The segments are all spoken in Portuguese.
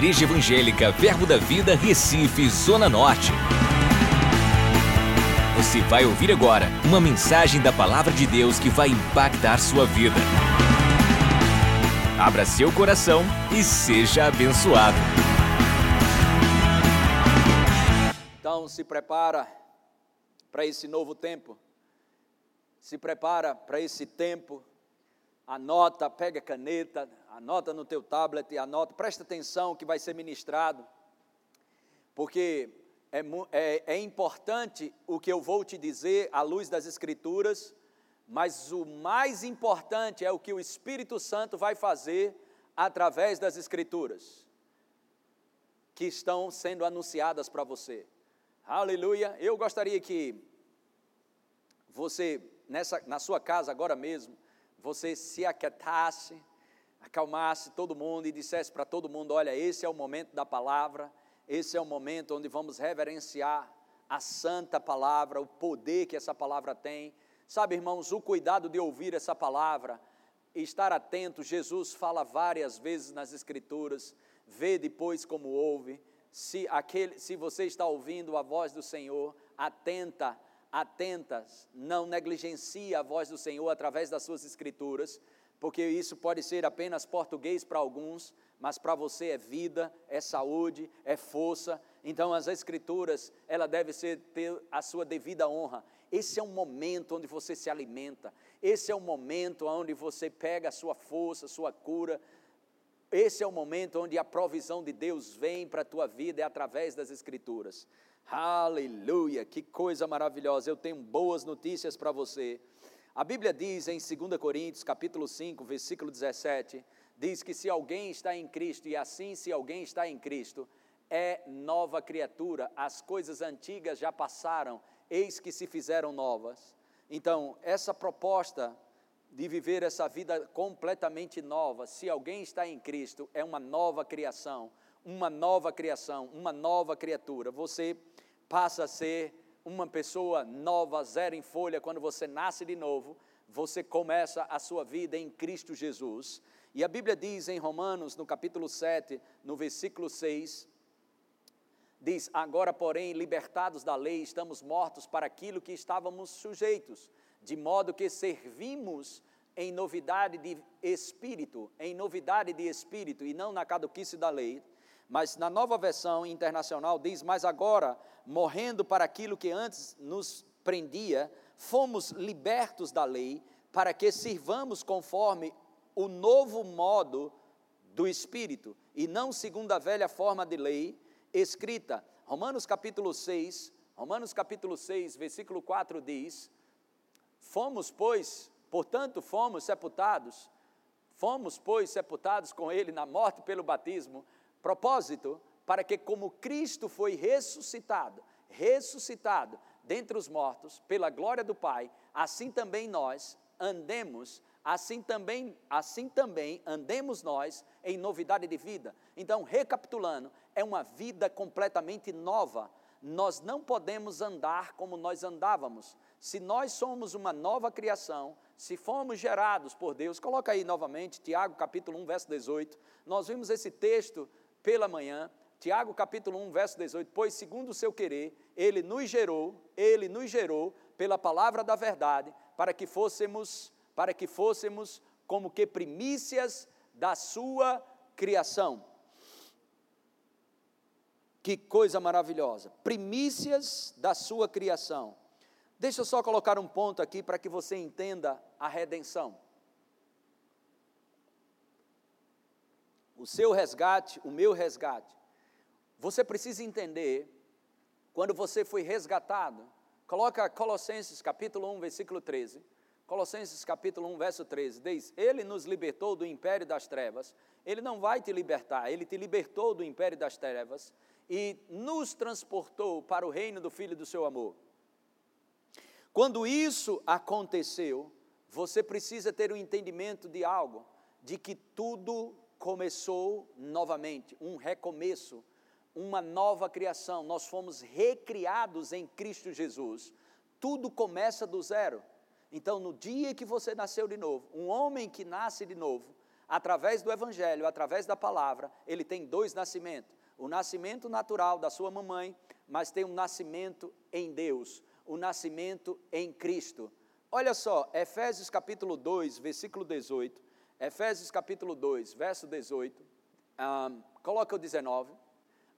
Igreja Evangélica Verbo da Vida, Recife, Zona Norte. Você vai ouvir agora uma mensagem da Palavra de Deus que vai impactar sua vida. Abra seu coração e seja abençoado. Então se prepara para esse novo tempo. Se prepara para esse tempo. Anota, pega caneta, anota no teu tablet, anota, presta atenção que vai ser ministrado, porque é, é, é importante o que eu vou te dizer à luz das Escrituras, mas o mais importante é o que o Espírito Santo vai fazer através das Escrituras, que estão sendo anunciadas para você. Aleluia! Eu gostaria que você, nessa, na sua casa agora mesmo, você se aquietasse, acalmasse todo mundo e dissesse para todo mundo: olha, esse é o momento da palavra, esse é o momento onde vamos reverenciar a santa palavra, o poder que essa palavra tem. Sabe, irmãos, o cuidado de ouvir essa palavra, estar atento, Jesus fala várias vezes nas Escrituras, vê depois como ouve. Se, aquele, se você está ouvindo a voz do Senhor, atenta, atentas, não negligencie a voz do Senhor através das suas Escrituras, porque isso pode ser apenas português para alguns, mas para você é vida, é saúde, é força. Então as escrituras, ela deve ser ter a sua devida honra. Esse é um momento onde você se alimenta. Esse é um momento onde você pega a sua força, a sua cura. Esse é o momento onde a provisão de Deus vem para a tua vida é através das escrituras. Aleluia, que coisa maravilhosa. Eu tenho boas notícias para você. A Bíblia diz em 2 Coríntios, capítulo 5, versículo 17, diz que se alguém está em Cristo, e assim se alguém está em Cristo, é nova criatura, as coisas antigas já passaram, eis que se fizeram novas. Então, essa proposta de viver essa vida completamente nova, se alguém está em Cristo, é uma nova criação, uma nova criação, uma nova criatura. Você passa a ser uma pessoa nova, zero em folha, quando você nasce de novo, você começa a sua vida em Cristo Jesus. E a Bíblia diz em Romanos, no capítulo 7, no versículo 6, diz: Agora, porém, libertados da lei, estamos mortos para aquilo que estávamos sujeitos, de modo que servimos em novidade de espírito, em novidade de espírito, e não na caduquice da lei. Mas na nova versão internacional diz: Mas agora, morrendo para aquilo que antes nos prendia, fomos libertos da lei, para que sirvamos conforme o novo modo do Espírito, e não segundo a velha forma de lei escrita. Romanos capítulo 6, Romanos capítulo 6, versículo 4 diz: Fomos, pois, portanto, fomos sepultados, fomos, pois, sepultados com ele na morte pelo batismo, Propósito para que, como Cristo foi ressuscitado, ressuscitado dentre os mortos, pela glória do Pai, assim também nós andemos, assim também, assim também andemos nós em novidade de vida. Então, recapitulando, é uma vida completamente nova. Nós não podemos andar como nós andávamos. Se nós somos uma nova criação, se fomos gerados por Deus, coloca aí novamente, Tiago capítulo 1, verso 18. Nós vimos esse texto pela manhã, Tiago capítulo 1, verso 18, pois segundo o seu querer, ele nos gerou, ele nos gerou pela palavra da verdade, para que fôssemos, para que fôssemos como que primícias da sua criação. Que coisa maravilhosa! Primícias da sua criação. Deixa eu só colocar um ponto aqui para que você entenda a redenção. O seu resgate, o meu resgate. Você precisa entender, quando você foi resgatado, coloca Colossenses capítulo 1, versículo 13. Colossenses capítulo 1, verso 13, diz: Ele nos libertou do império das trevas. Ele não vai te libertar, ele te libertou do império das trevas e nos transportou para o reino do Filho do seu amor. Quando isso aconteceu, você precisa ter o um entendimento de algo, de que tudo começou novamente, um recomeço, uma nova criação. Nós fomos recriados em Cristo Jesus. Tudo começa do zero. Então, no dia que você nasceu de novo, um homem que nasce de novo, através do Evangelho, através da palavra, ele tem dois nascimentos: o nascimento natural da sua mamãe, mas tem um nascimento em Deus, o nascimento em Cristo. Olha só, Efésios capítulo 2, versículo 18. Efésios capítulo 2, verso 18. Um, coloca o 19.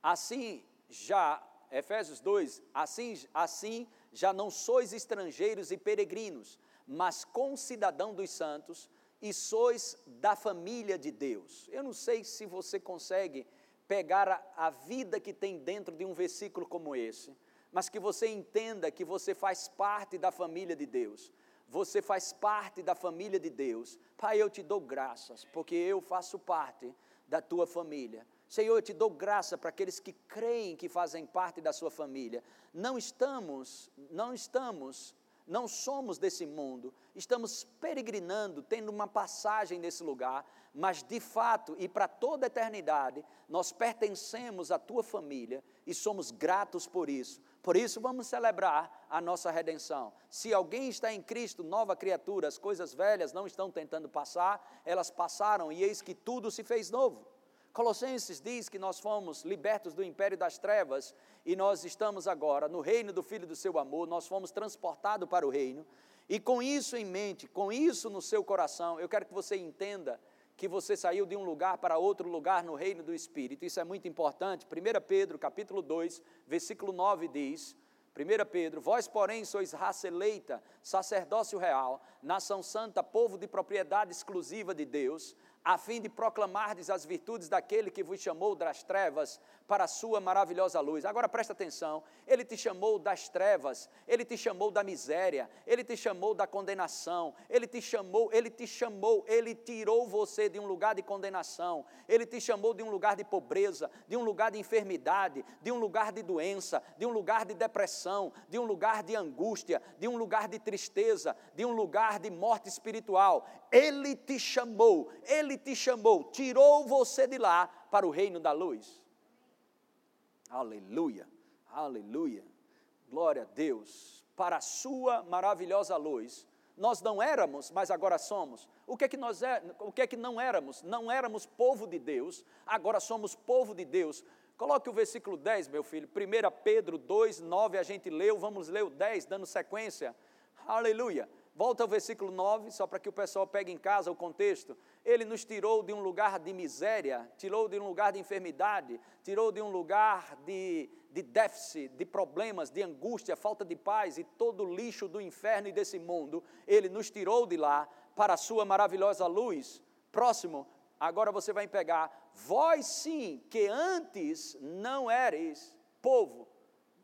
Assim já, Efésios 2, assim, assim já não sois estrangeiros e peregrinos, mas concidadão dos santos e sois da família de Deus. Eu não sei se você consegue pegar a, a vida que tem dentro de um versículo como esse, mas que você entenda que você faz parte da família de Deus. Você faz parte da família de Deus. Pai, eu te dou graças, porque eu faço parte da tua família. Senhor, eu te dou graça para aqueles que creem que fazem parte da sua família. Não estamos, não estamos, não somos desse mundo, estamos peregrinando, tendo uma passagem nesse lugar, mas de fato e para toda a eternidade, nós pertencemos à tua família e somos gratos por isso. Por isso, vamos celebrar a nossa redenção. Se alguém está em Cristo, nova criatura, as coisas velhas não estão tentando passar, elas passaram e eis que tudo se fez novo. Colossenses diz que nós fomos libertos do império das trevas e nós estamos agora no reino do Filho do seu amor, nós fomos transportados para o reino. E com isso em mente, com isso no seu coração, eu quero que você entenda que você saiu de um lugar para outro lugar no reino do Espírito. Isso é muito importante. 1 Pedro, capítulo 2, versículo 9 diz: 1 Pedro, vós, porém, sois raça eleita, sacerdócio real, nação santa, povo de propriedade exclusiva de Deus, a fim de proclamardes as virtudes daquele que vos chamou das trevas para a sua maravilhosa luz. Agora presta atenção, ele te chamou das trevas, ele te chamou da miséria, ele te chamou da condenação, ele te chamou, ele te chamou, ele tirou você de um lugar de condenação, ele te chamou de um lugar de pobreza, de um lugar de enfermidade, de um lugar de doença, de um lugar de depressão, de um lugar de angústia, de um lugar de tristeza, de um lugar de morte espiritual. Ele te chamou, ele te chamou, tirou você de lá para o reino da luz. Aleluia, aleluia. Glória a Deus. Para a sua maravilhosa luz. Nós não éramos, mas agora somos. O que é que nós é, o que é que não éramos? Não éramos povo de Deus, agora somos povo de Deus. Coloque o versículo 10, meu filho. 1 Pedro 2, 9, a gente leu, vamos ler o 10, dando sequência. Aleluia. Volta ao versículo 9, só para que o pessoal pegue em casa o contexto. Ele nos tirou de um lugar de miséria, tirou de um lugar de enfermidade, tirou de um lugar de, de déficit, de problemas, de angústia, falta de paz e todo o lixo do inferno e desse mundo. Ele nos tirou de lá para a sua maravilhosa luz. Próximo, agora você vai pegar. Vós sim, que antes não eres povo,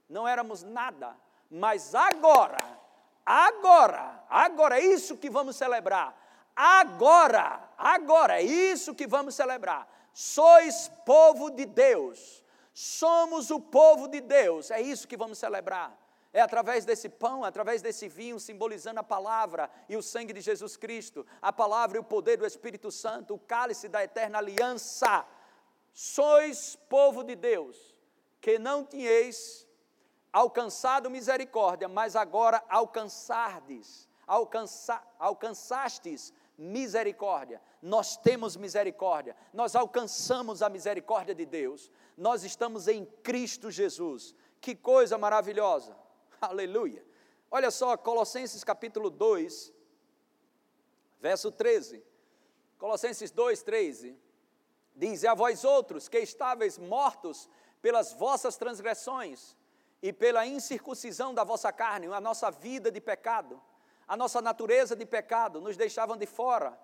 não éramos nada, mas agora Agora, agora é isso que vamos celebrar. Agora, agora é isso que vamos celebrar. Sois povo de Deus. Somos o povo de Deus. É isso que vamos celebrar. É através desse pão, através desse vinho, simbolizando a palavra e o sangue de Jesus Cristo, a palavra e o poder do Espírito Santo, o cálice da eterna aliança. Sois povo de Deus, que não tinhais alcançado misericórdia, mas agora alcançardes, alcança, alcançastes misericórdia. Nós temos misericórdia, nós alcançamos a misericórdia de Deus, nós estamos em Cristo Jesus. Que coisa maravilhosa! Aleluia! Olha só, Colossenses capítulo 2, verso 13. Colossenses 2, 13. Diz: A vós outros que estáveis mortos pelas vossas transgressões e pela incircuncisão da vossa carne, a nossa vida de pecado, a nossa natureza de pecado, nos deixavam de fora.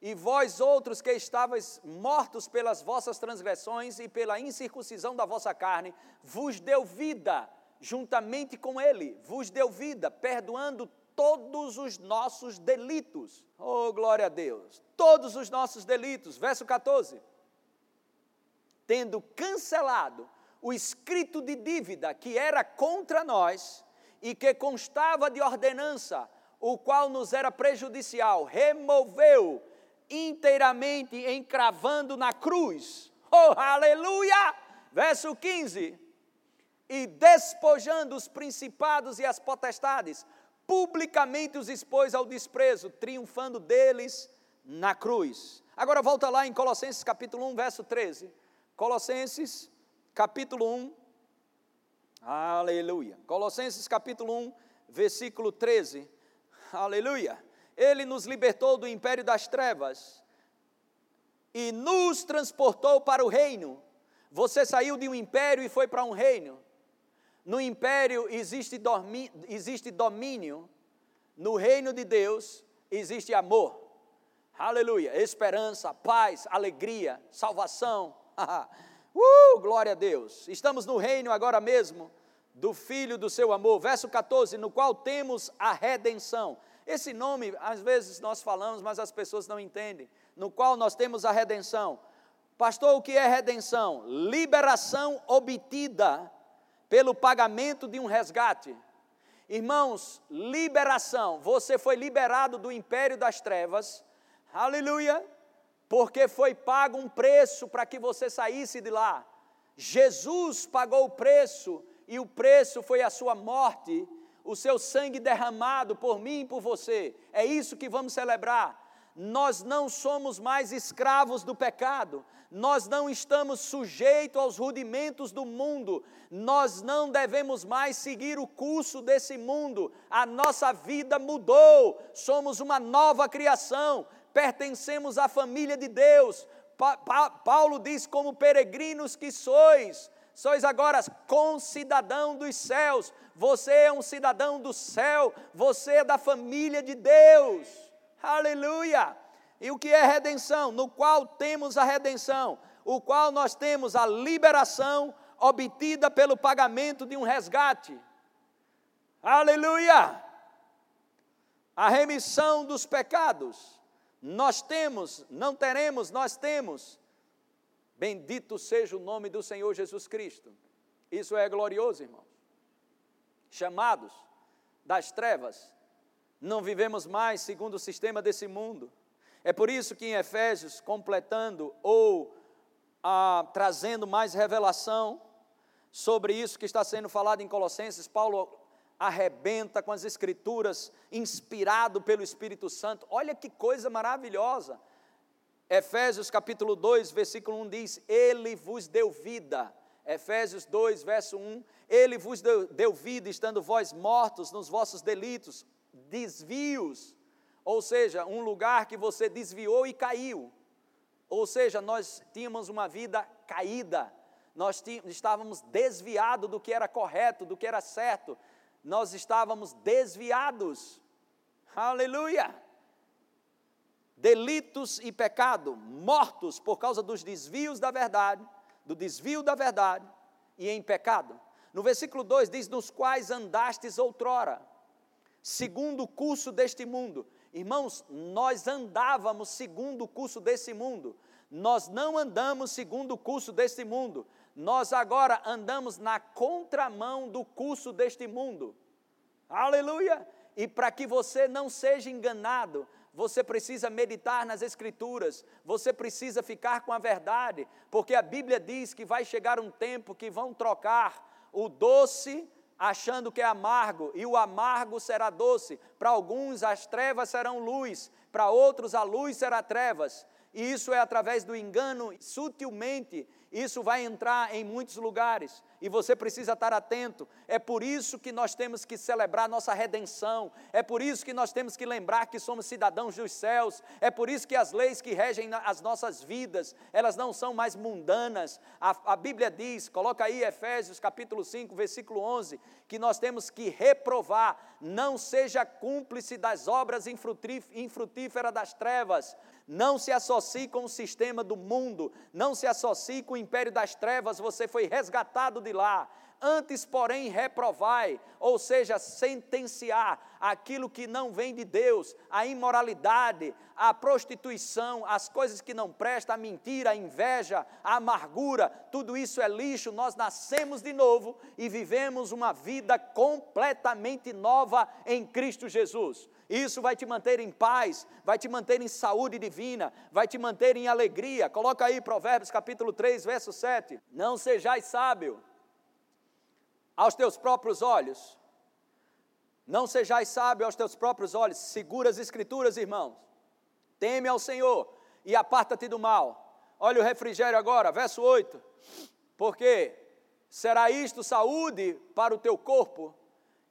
E vós outros que estáveis mortos pelas vossas transgressões e pela incircuncisão da vossa carne, vos deu vida juntamente com ele, vos deu vida, perdoando todos os nossos delitos. Oh, glória a Deus! Todos os nossos delitos. Verso 14. Tendo cancelado o escrito de dívida que era contra nós e que constava de ordenança, o qual nos era prejudicial, removeu inteiramente encravando na cruz. Oh, aleluia! Verso 15. E despojando os principados e as potestades, publicamente os expôs ao desprezo, triunfando deles na cruz. Agora volta lá em Colossenses capítulo 1, verso 13. Colossenses capítulo 1, aleluia. Colossenses capítulo 1, versículo 13, aleluia. Ele nos libertou do império das trevas e nos transportou para o reino. Você saiu de um império e foi para um reino. No império existe, dormi, existe domínio, no reino de Deus existe amor. Aleluia, esperança, paz, alegria, salvação. uh, glória a Deus. Estamos no reino agora mesmo do Filho do seu amor. Verso 14, no qual temos a redenção. Esse nome, às vezes nós falamos, mas as pessoas não entendem. No qual nós temos a redenção. Pastor, o que é redenção? Liberação obtida pelo pagamento de um resgate. Irmãos, liberação. Você foi liberado do império das trevas. Aleluia! Porque foi pago um preço para que você saísse de lá. Jesus pagou o preço e o preço foi a sua morte, o seu sangue derramado por mim e por você. É isso que vamos celebrar. Nós não somos mais escravos do pecado, nós não estamos sujeitos aos rudimentos do mundo, nós não devemos mais seguir o curso desse mundo, a nossa vida mudou, somos uma nova criação, pertencemos à família de Deus. Pa pa Paulo diz: como peregrinos que sois, sois agora concidadão dos céus, você é um cidadão do céu, você é da família de Deus, aleluia. E o que é redenção? No qual temos a redenção, o qual nós temos a liberação obtida pelo pagamento de um resgate, aleluia. A remissão dos pecados, nós temos, não teremos, nós temos Bendito seja o nome do Senhor Jesus Cristo. Isso é glorioso, irmãos. Chamados das trevas, não vivemos mais segundo o sistema desse mundo. É por isso que em Efésios, completando ou ah, trazendo mais revelação sobre isso que está sendo falado em Colossenses, Paulo arrebenta com as Escrituras, inspirado pelo Espírito Santo. Olha que coisa maravilhosa. Efésios capítulo 2, versículo 1 diz: Ele vos deu vida. Efésios 2, verso 1: Ele vos deu, deu vida, estando vós mortos nos vossos delitos, desvios, ou seja, um lugar que você desviou e caiu. Ou seja, nós tínhamos uma vida caída, nós tínhamos, estávamos desviados do que era correto, do que era certo, nós estávamos desviados. Aleluia! delitos e pecado, mortos por causa dos desvios da verdade, do desvio da verdade e em pecado. No versículo 2 diz: Nos quais andastes outrora, segundo o curso deste mundo. Irmãos, nós andávamos segundo o curso desse mundo, nós não andamos segundo o curso deste mundo, nós agora andamos na contramão do curso deste mundo. Aleluia! E para que você não seja enganado, você precisa meditar nas Escrituras, você precisa ficar com a verdade, porque a Bíblia diz que vai chegar um tempo que vão trocar o doce achando que é amargo, e o amargo será doce. Para alguns as trevas serão luz, para outros a luz será trevas. E isso é através do engano, sutilmente isso vai entrar em muitos lugares e você precisa estar atento. É por isso que nós temos que celebrar nossa redenção, é por isso que nós temos que lembrar que somos cidadãos dos céus, é por isso que as leis que regem as nossas vidas, elas não são mais mundanas. A, a Bíblia diz, coloca aí Efésios capítulo 5, versículo 11, que nós temos que reprovar, não seja cúmplice das obras infrutíferas das trevas, não se associe com o sistema do mundo, não se associe com império das trevas, você foi resgatado de lá. Antes, porém, reprovai, ou seja, sentenciar aquilo que não vem de Deus, a imoralidade, a prostituição, as coisas que não prestam, a mentira, a inveja, a amargura, tudo isso é lixo. Nós nascemos de novo e vivemos uma vida completamente nova em Cristo Jesus. Isso vai te manter em paz, vai te manter em saúde divina, vai te manter em alegria. Coloca aí Provérbios capítulo 3, verso 7. Não sejais sábio aos teus próprios olhos. Não sejais sábio aos teus próprios olhos. Segura as escrituras, irmãos. Teme ao Senhor e aparta-te do mal. Olha o refrigério agora, verso 8. Porque será isto saúde para o teu corpo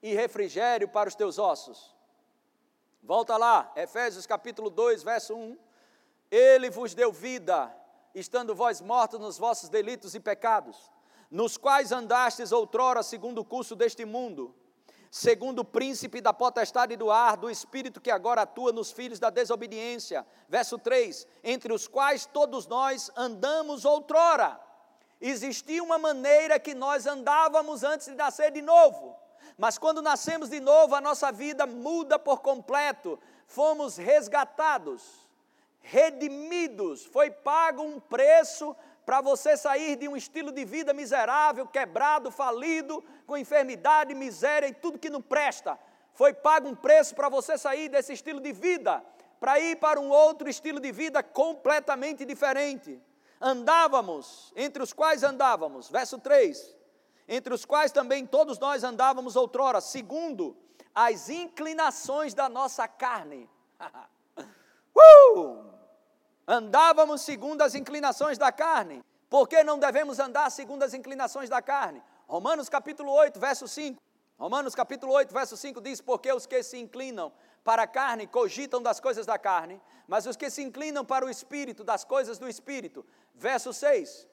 e refrigério para os teus ossos. Volta lá, Efésios capítulo 2, verso 1. Ele vos deu vida, estando vós mortos nos vossos delitos e pecados, nos quais andastes outrora segundo o curso deste mundo, segundo o príncipe da potestade do ar, do espírito que agora atua nos filhos da desobediência. Verso 3: Entre os quais todos nós andamos outrora. Existia uma maneira que nós andávamos antes de nascer de novo. Mas quando nascemos de novo, a nossa vida muda por completo. Fomos resgatados, redimidos, foi pago um preço para você sair de um estilo de vida miserável, quebrado, falido, com enfermidade, miséria e tudo que não presta. Foi pago um preço para você sair desse estilo de vida, para ir para um outro estilo de vida completamente diferente. Andávamos, entre os quais andávamos, verso 3, entre os quais também todos nós andávamos outrora, segundo as inclinações da nossa carne. uh! Andávamos segundo as inclinações da carne. Por que não devemos andar segundo as inclinações da carne? Romanos capítulo 8, verso 5. Romanos capítulo 8, verso 5 diz: Porque os que se inclinam para a carne cogitam das coisas da carne, mas os que se inclinam para o espírito, das coisas do espírito. Verso 6.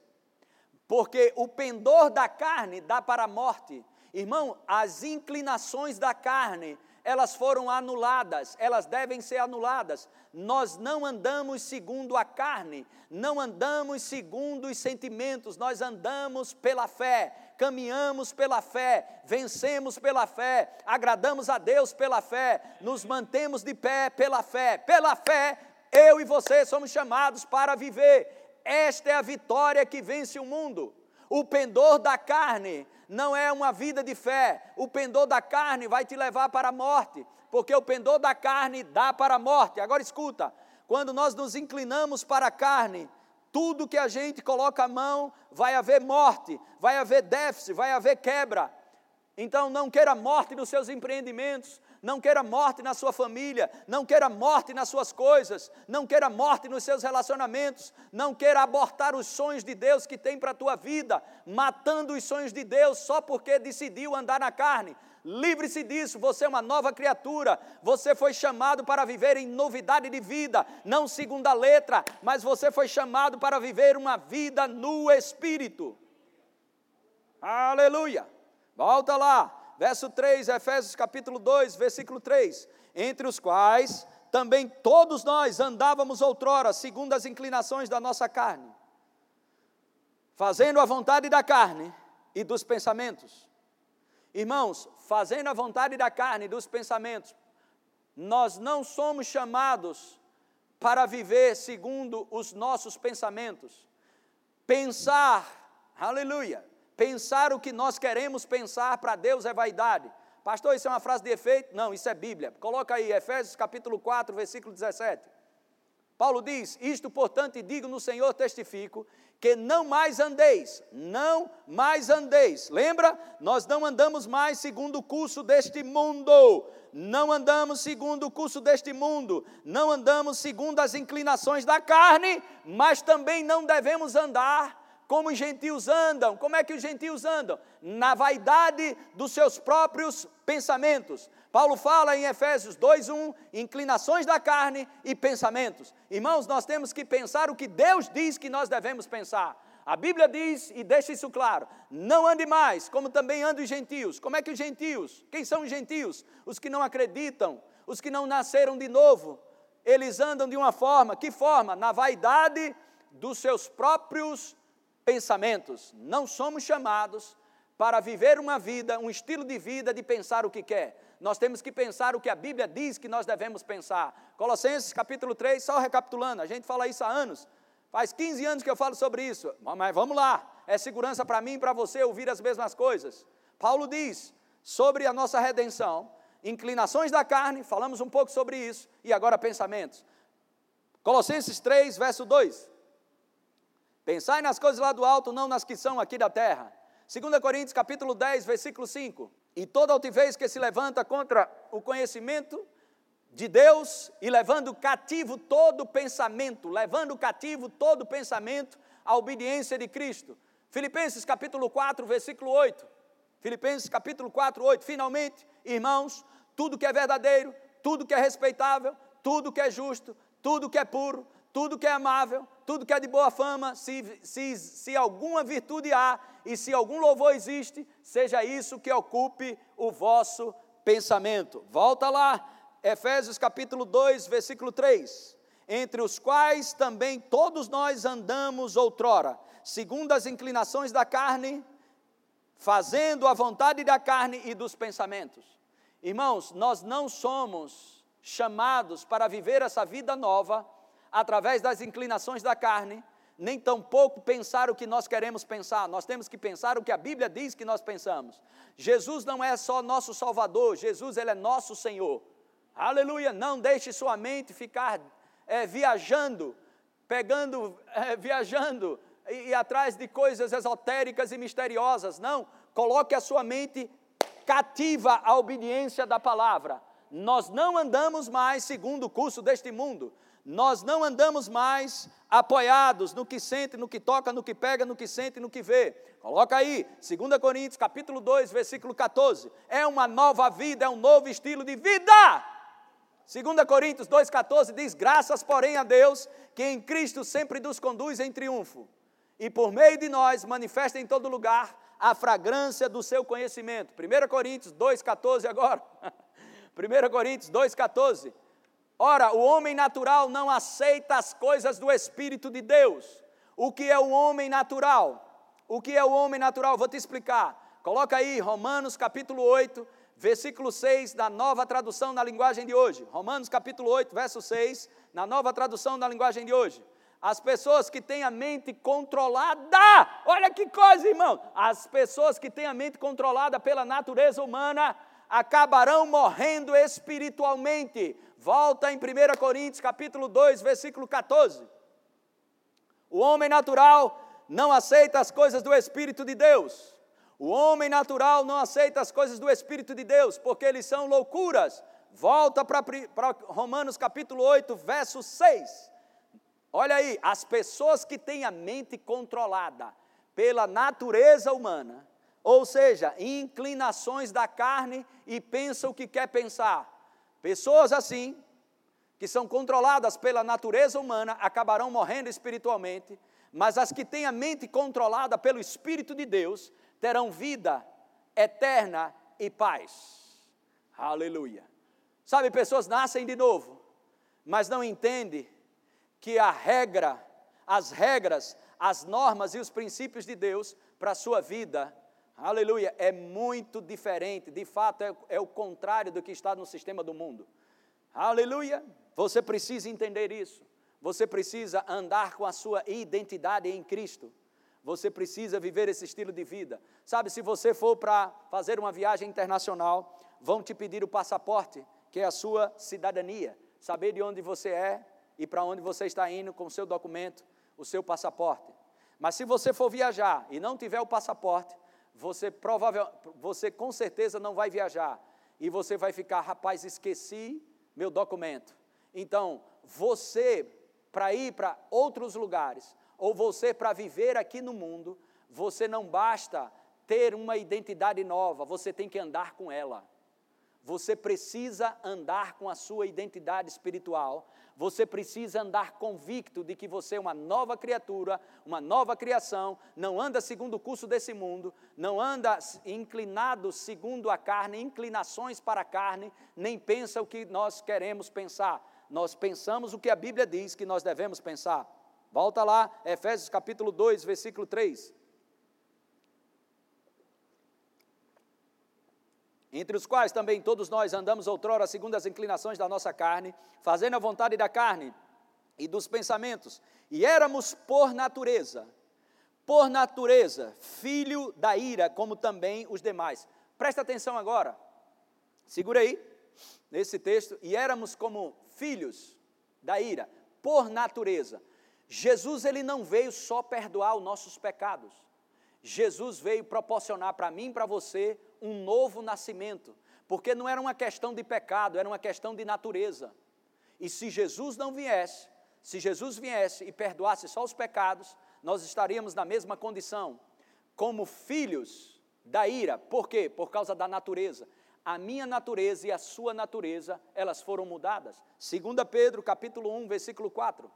Porque o pendor da carne dá para a morte. Irmão, as inclinações da carne elas foram anuladas, elas devem ser anuladas. Nós não andamos segundo a carne, não andamos segundo os sentimentos, nós andamos pela fé, caminhamos pela fé, vencemos pela fé, agradamos a Deus pela fé, nos mantemos de pé pela fé. Pela fé, eu e você somos chamados para viver. Esta é a vitória que vence o mundo. O pendor da carne não é uma vida de fé. O pendor da carne vai te levar para a morte, porque o pendor da carne dá para a morte. Agora escuta: quando nós nos inclinamos para a carne, tudo que a gente coloca a mão, vai haver morte, vai haver déficit, vai haver quebra. Então não queira morte nos seus empreendimentos, não queira morte na sua família, não queira morte nas suas coisas, não queira morte nos seus relacionamentos, não queira abortar os sonhos de Deus que tem para a tua vida, matando os sonhos de Deus só porque decidiu andar na carne. Livre-se disso, você é uma nova criatura, você foi chamado para viver em novidade de vida, não segundo a letra, mas você foi chamado para viver uma vida no Espírito. Aleluia! Volta lá, verso 3, Efésios capítulo 2, versículo 3: Entre os quais também todos nós andávamos outrora, segundo as inclinações da nossa carne, fazendo a vontade da carne e dos pensamentos. Irmãos, fazendo a vontade da carne e dos pensamentos, nós não somos chamados para viver segundo os nossos pensamentos. Pensar, aleluia, Pensar o que nós queremos pensar para Deus é vaidade. Pastor, isso é uma frase de efeito? Não, isso é Bíblia. Coloca aí, Efésios capítulo 4, versículo 17. Paulo diz: Isto, portanto, digo no Senhor, testifico, que não mais andeis, não mais andeis. Lembra? Nós não andamos mais segundo o curso deste mundo, não andamos segundo o curso deste mundo, não andamos segundo as inclinações da carne, mas também não devemos andar como os gentios andam. Como é que os gentios andam? Na vaidade dos seus próprios pensamentos. Paulo fala em Efésios 2:1, inclinações da carne e pensamentos. Irmãos, nós temos que pensar o que Deus diz que nós devemos pensar. A Bíblia diz e deixa isso claro: não ande mais, como também andam os gentios. Como é que os gentios? Quem são os gentios? Os que não acreditam, os que não nasceram de novo. Eles andam de uma forma, que forma? Na vaidade dos seus próprios pensamentos. Não somos chamados para viver uma vida, um estilo de vida de pensar o que quer. Nós temos que pensar o que a Bíblia diz que nós devemos pensar. Colossenses capítulo 3, só recapitulando, a gente fala isso há anos. Faz 15 anos que eu falo sobre isso, mas vamos lá, é segurança para mim e para você ouvir as mesmas coisas. Paulo diz sobre a nossa redenção, inclinações da carne, falamos um pouco sobre isso, e agora pensamentos. Colossenses 3, verso 2. Pensai nas coisas lá do alto, não nas que são aqui da terra. 2 Coríntios capítulo 10, versículo 5. E toda altivez que se levanta contra o conhecimento de Deus e levando cativo todo pensamento, levando cativo todo pensamento à obediência de Cristo. Filipenses capítulo 4, versículo 8. Filipenses capítulo 4, 8. Finalmente, irmãos, tudo que é verdadeiro, tudo que é respeitável, tudo que é justo, tudo que é puro, tudo que é amável, tudo que é de boa fama, se, se, se alguma virtude há e se algum louvor existe, seja isso que ocupe o vosso pensamento. Volta lá, Efésios capítulo 2, versículo 3. Entre os quais também todos nós andamos outrora, segundo as inclinações da carne, fazendo a vontade da carne e dos pensamentos. Irmãos, nós não somos chamados para viver essa vida nova através das inclinações da carne, nem tampouco pensar o que nós queremos pensar, nós temos que pensar o que a Bíblia diz que nós pensamos. Jesus não é só nosso Salvador, Jesus ele é nosso Senhor. Aleluia! Não deixe sua mente ficar é, viajando, pegando, é, viajando e, e atrás de coisas esotéricas e misteriosas. Não, coloque a sua mente cativa à obediência da palavra. Nós não andamos mais segundo o curso deste mundo. Nós não andamos mais apoiados no que sente, no que toca, no que pega, no que sente, no que vê. Coloca aí, 2 Coríntios, capítulo 2, versículo 14. É uma nova vida, é um novo estilo de vida. 2 Coríntios 2,14 diz: Graças, porém, a Deus, que em Cristo sempre nos conduz em triunfo, e por meio de nós manifesta em todo lugar a fragrância do seu conhecimento. 1 Coríntios 2,14 agora. 1 Coríntios 2,14. Ora, o homem natural não aceita as coisas do Espírito de Deus. O que é o homem natural? O que é o homem natural? Vou te explicar. Coloca aí Romanos capítulo 8, versículo 6 da nova tradução na linguagem de hoje. Romanos capítulo 8, verso 6, na nova tradução na linguagem de hoje. As pessoas que têm a mente controlada, olha que coisa, irmão. As pessoas que têm a mente controlada pela natureza humana acabarão morrendo espiritualmente. Volta em 1 Coríntios capítulo 2, versículo 14. O homem natural não aceita as coisas do Espírito de Deus o homem natural não aceita as coisas do Espírito de Deus, porque eles são loucuras. Volta para Romanos capítulo 8, verso 6. Olha aí, as pessoas que têm a mente controlada pela natureza humana, ou seja, inclinações da carne e pensam o que quer pensar. Pessoas assim, que são controladas pela natureza humana, acabarão morrendo espiritualmente, mas as que têm a mente controlada pelo Espírito de Deus, terão vida eterna e paz. Aleluia. Sabe, pessoas nascem de novo, mas não entendem que a regra, as regras, as normas e os princípios de Deus para a sua vida, aleluia, é muito diferente. De fato, é, é o contrário do que está no sistema do mundo. Aleluia. Você precisa entender isso. Você precisa andar com a sua identidade em Cristo. Você precisa viver esse estilo de vida. Sabe, se você for para fazer uma viagem internacional, vão te pedir o passaporte, que é a sua cidadania. Saber de onde você é e para onde você está indo com o seu documento, o seu passaporte. Mas se você for viajar e não tiver o passaporte, você provável, você com certeza não vai viajar e você vai ficar, rapaz, esqueci meu documento. Então, você para ir para outros lugares, ou você para viver aqui no mundo, você não basta ter uma identidade nova, você tem que andar com ela. Você precisa andar com a sua identidade espiritual, você precisa andar convicto de que você é uma nova criatura, uma nova criação, não anda segundo o curso desse mundo, não anda inclinado segundo a carne, inclinações para a carne, nem pensa o que nós queremos pensar. Nós pensamos o que a Bíblia diz que nós devemos pensar. Volta lá, Efésios capítulo 2, versículo 3. Entre os quais também todos nós andamos outrora segundo as inclinações da nossa carne, fazendo a vontade da carne e dos pensamentos, e éramos por natureza, por natureza, filho da ira, como também os demais. Presta atenção agora, segura aí, nesse texto, e éramos como filhos da ira, por natureza. Jesus ele não veio só perdoar os nossos pecados. Jesus veio proporcionar para mim e para você um novo nascimento, porque não era uma questão de pecado, era uma questão de natureza. E se Jesus não viesse, se Jesus viesse e perdoasse só os pecados, nós estaríamos na mesma condição, como filhos da ira. Por quê? Por causa da natureza. A minha natureza e a sua natureza, elas foram mudadas. 2 Pedro, capítulo 1, versículo 4.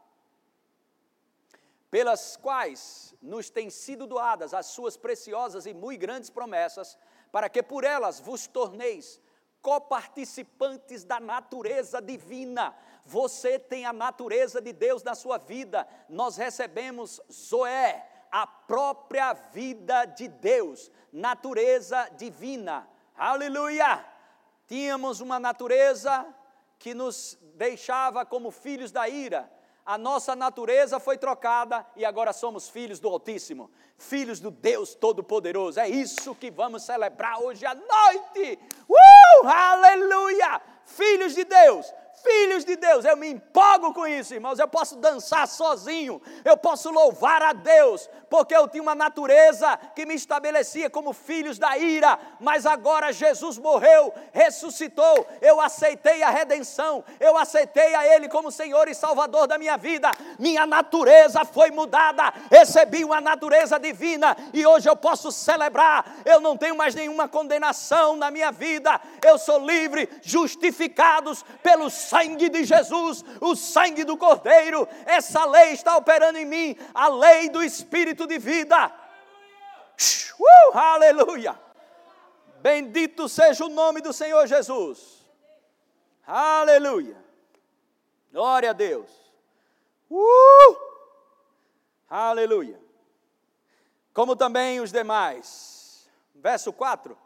Pelas quais nos têm sido doadas as suas preciosas e muito grandes promessas, para que por elas vos torneis coparticipantes da natureza divina. Você tem a natureza de Deus na sua vida. Nós recebemos Zoé, a própria vida de Deus, natureza divina. Aleluia! Tínhamos uma natureza que nos deixava como filhos da ira. A nossa natureza foi trocada e agora somos filhos do Altíssimo, filhos do Deus Todo-Poderoso. É isso que vamos celebrar hoje à noite. Uh! Aleluia! Filhos de Deus, filhos de Deus. Eu me empolgo com isso, irmãos. Eu posso dançar sozinho, eu posso louvar a Deus, porque eu tinha uma natureza que me estabelecia como filhos da ira, mas agora Jesus morreu, ressuscitou. Eu aceitei a redenção, eu aceitei a Ele como Senhor e Salvador da minha vida. Minha natureza foi mudada, recebi uma natureza divina e hoje eu posso celebrar. Eu não tenho mais nenhuma condenação na minha vida, eu sou livre, justificados pelos sangue de Jesus, o sangue do Cordeiro, essa lei está operando em mim, a lei do Espírito de vida. Uh, aleluia! Bendito seja o nome do Senhor Jesus. Aleluia! Glória a Deus. Uh! Aleluia! Como também os demais. Verso 4.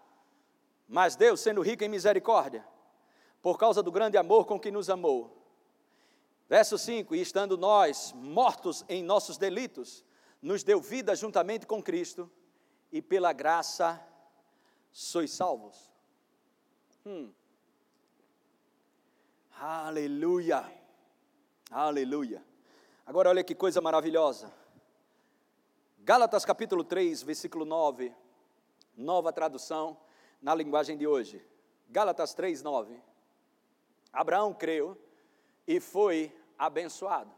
Mas Deus, sendo rico em misericórdia, por causa do grande amor com que nos amou. Verso 5: E estando nós mortos em nossos delitos, nos deu vida juntamente com Cristo, e pela graça sois salvos. Hum. Aleluia, aleluia. Agora olha que coisa maravilhosa. Gálatas capítulo 3, versículo 9, nova tradução na linguagem de hoje. Gálatas 3, 9. Abraão creu e foi abençoado.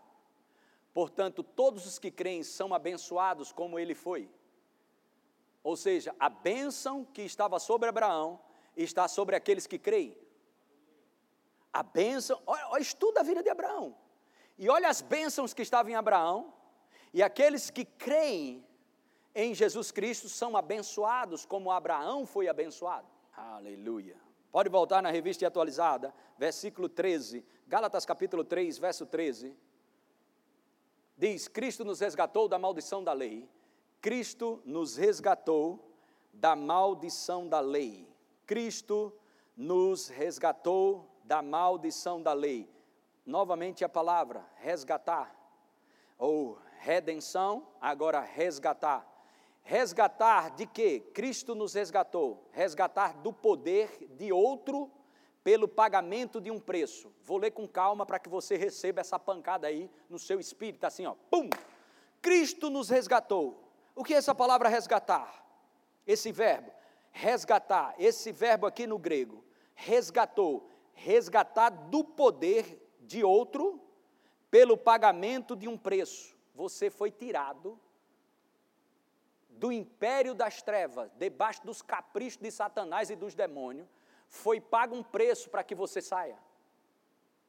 Portanto, todos os que creem são abençoados como ele foi. Ou seja, a bênção que estava sobre Abraão está sobre aqueles que creem. A bênção, olha, olha, estuda a vida de Abraão. E olha as bênçãos que estavam em Abraão, e aqueles que creem em Jesus Cristo são abençoados como Abraão foi abençoado. Aleluia. Pode voltar na revista atualizada, versículo 13, Gálatas capítulo 3, verso 13. Diz: Cristo nos resgatou da maldição da lei. Cristo nos resgatou da maldição da lei. Cristo nos resgatou da maldição da lei. Novamente a palavra resgatar, ou redenção, agora resgatar. Resgatar de quê? Cristo nos resgatou. Resgatar do poder de outro pelo pagamento de um preço. Vou ler com calma para que você receba essa pancada aí no seu espírito, assim, ó. Pum! Cristo nos resgatou. O que é essa palavra resgatar? Esse verbo, resgatar, esse verbo aqui no grego, resgatou, resgatar do poder de outro pelo pagamento de um preço. Você foi tirado do império das trevas, debaixo dos caprichos de Satanás e dos demônios, foi pago um preço para que você saia.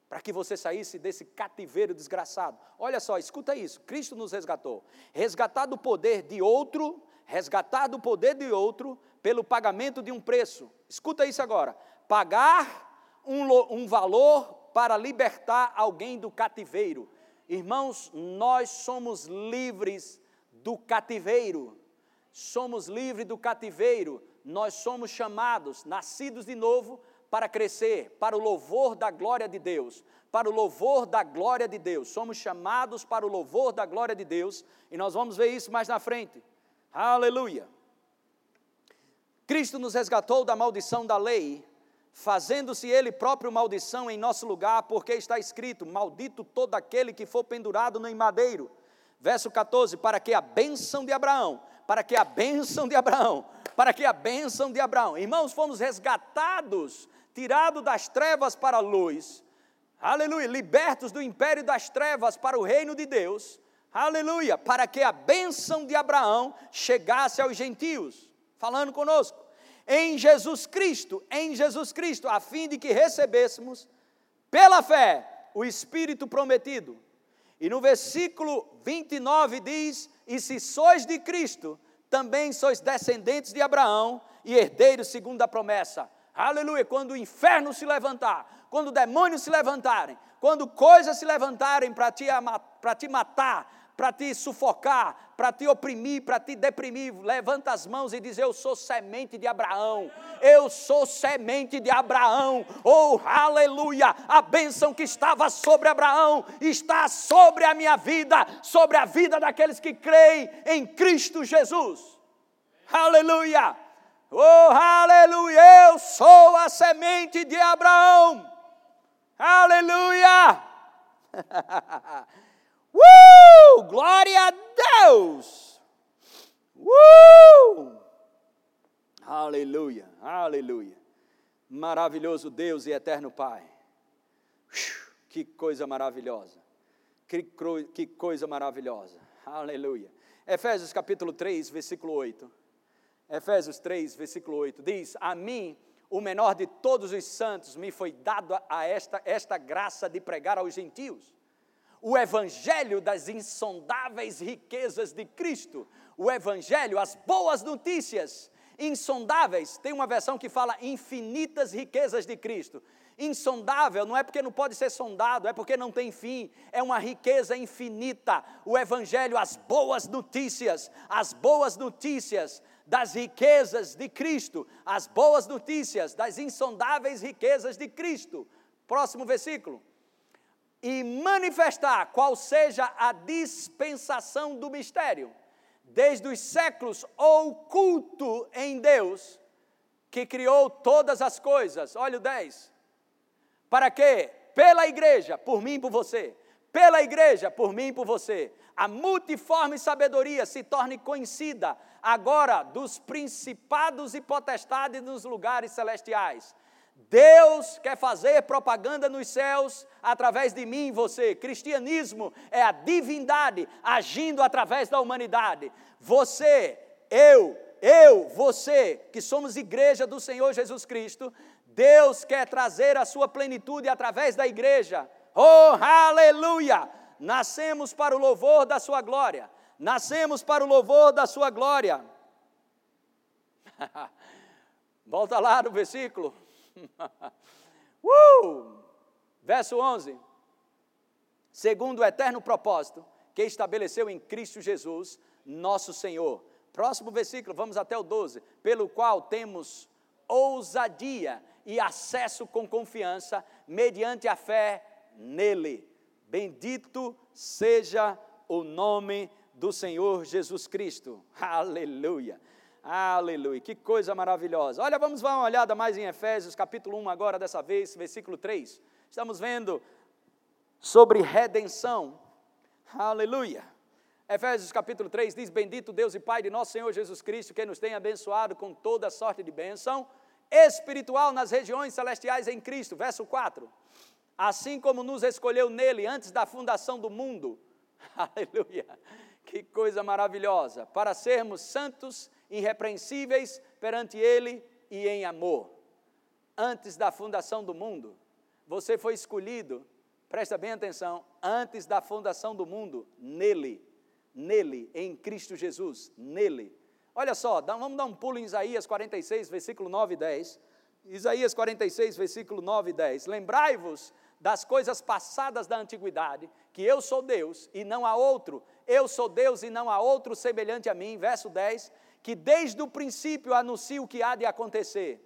Para que você saísse desse cativeiro desgraçado. Olha só, escuta isso: Cristo nos resgatou. Resgatar do poder de outro, resgatar do poder de outro, pelo pagamento de um preço. Escuta isso agora: pagar um, um valor para libertar alguém do cativeiro. Irmãos, nós somos livres do cativeiro somos livres do cativeiro, nós somos chamados, nascidos de novo, para crescer, para o louvor da glória de Deus, para o louvor da glória de Deus. Somos chamados para o louvor da glória de Deus, e nós vamos ver isso mais na frente. Aleluia. Cristo nos resgatou da maldição da lei, fazendo-se Ele próprio maldição em nosso lugar, porque está escrito: Maldito todo aquele que for pendurado no madeiro. Verso 14: Para que a bênção de Abraão para que a bênção de Abraão, para que a bênção de Abraão. Irmãos, fomos resgatados, tirados das trevas para a luz. Aleluia, libertos do império das trevas para o reino de Deus. Aleluia, para que a bênção de Abraão chegasse aos gentios. Falando conosco. Em Jesus Cristo, em Jesus Cristo, a fim de que recebêssemos pela fé o Espírito prometido. E no versículo 29 diz: E se sois de Cristo, também sois descendentes de Abraão e herdeiros segundo a promessa. Aleluia! Quando o inferno se levantar, quando demônios se levantarem, quando coisas se levantarem para te, te matar, para te sufocar, para te oprimir, para te deprimir. Levanta as mãos e diz: Eu sou semente de Abraão. Eu sou semente de Abraão. Oh, aleluia! A bênção que estava sobre Abraão está sobre a minha vida, sobre a vida daqueles que creem em Cristo Jesus. Aleluia! Oh, aleluia! Eu sou a semente de Abraão. Aleluia! Uh! Glória a Deus! Uh! Aleluia, aleluia. Maravilhoso Deus e eterno Pai. Que coisa maravilhosa. Que, que coisa maravilhosa. Aleluia. Efésios capítulo 3, versículo 8. Efésios 3, versículo 8 diz: A mim, o menor de todos os santos, me foi dado a esta, esta graça de pregar aos gentios o evangelho das insondáveis riquezas de Cristo, o evangelho, as boas notícias insondáveis. Tem uma versão que fala infinitas riquezas de Cristo. Insondável não é porque não pode ser sondado, é porque não tem fim, é uma riqueza infinita. O Evangelho, as boas notícias, as boas notícias das riquezas de Cristo, as boas notícias das insondáveis riquezas de Cristo. Próximo versículo e manifestar qual seja a dispensação do mistério, desde os séculos oculto em Deus, que criou todas as coisas. Olha o 10. Para que, pela igreja, por mim e por você, pela igreja, por mim e por você, a multiforme sabedoria se torne conhecida agora dos principados e potestades nos lugares celestiais Deus quer fazer propaganda nos céus através de mim e você. Cristianismo é a divindade agindo através da humanidade. Você, eu, eu, você, que somos igreja do Senhor Jesus Cristo, Deus quer trazer a sua plenitude através da igreja. Oh, aleluia! Nascemos para o louvor da sua glória. Nascemos para o louvor da sua glória. Volta lá no versículo. uh! Verso 11. Segundo o eterno propósito que estabeleceu em Cristo Jesus, nosso Senhor. Próximo versículo, vamos até o 12. Pelo qual temos ousadia e acesso com confiança, mediante a fé nele. Bendito seja o nome do Senhor Jesus Cristo. Aleluia. Aleluia, que coisa maravilhosa. Olha, vamos dar uma olhada mais em Efésios, capítulo 1, agora dessa vez, versículo 3. Estamos vendo sobre redenção. Aleluia. Efésios capítulo 3 diz: Bendito Deus e Pai de nosso Senhor Jesus Cristo, que nos tem abençoado com toda sorte de bênção espiritual nas regiões celestiais em Cristo. Verso 4. Assim como nos escolheu nele antes da fundação do mundo. Aleluia. Que coisa maravilhosa. Para sermos santos irrepreensíveis perante Ele e em amor. Antes da fundação do mundo, você foi escolhido, presta bem atenção, antes da fundação do mundo, nele, nele, em Cristo Jesus, nele. Olha só, vamos dar um pulo em Isaías 46, versículo 9 e 10. Isaías 46, versículo 9 e 10. Lembrai-vos das coisas passadas da antiguidade, que eu sou Deus e não há outro, eu sou Deus e não há outro semelhante a mim. Verso 10 que desde o princípio anuncia o que há de acontecer.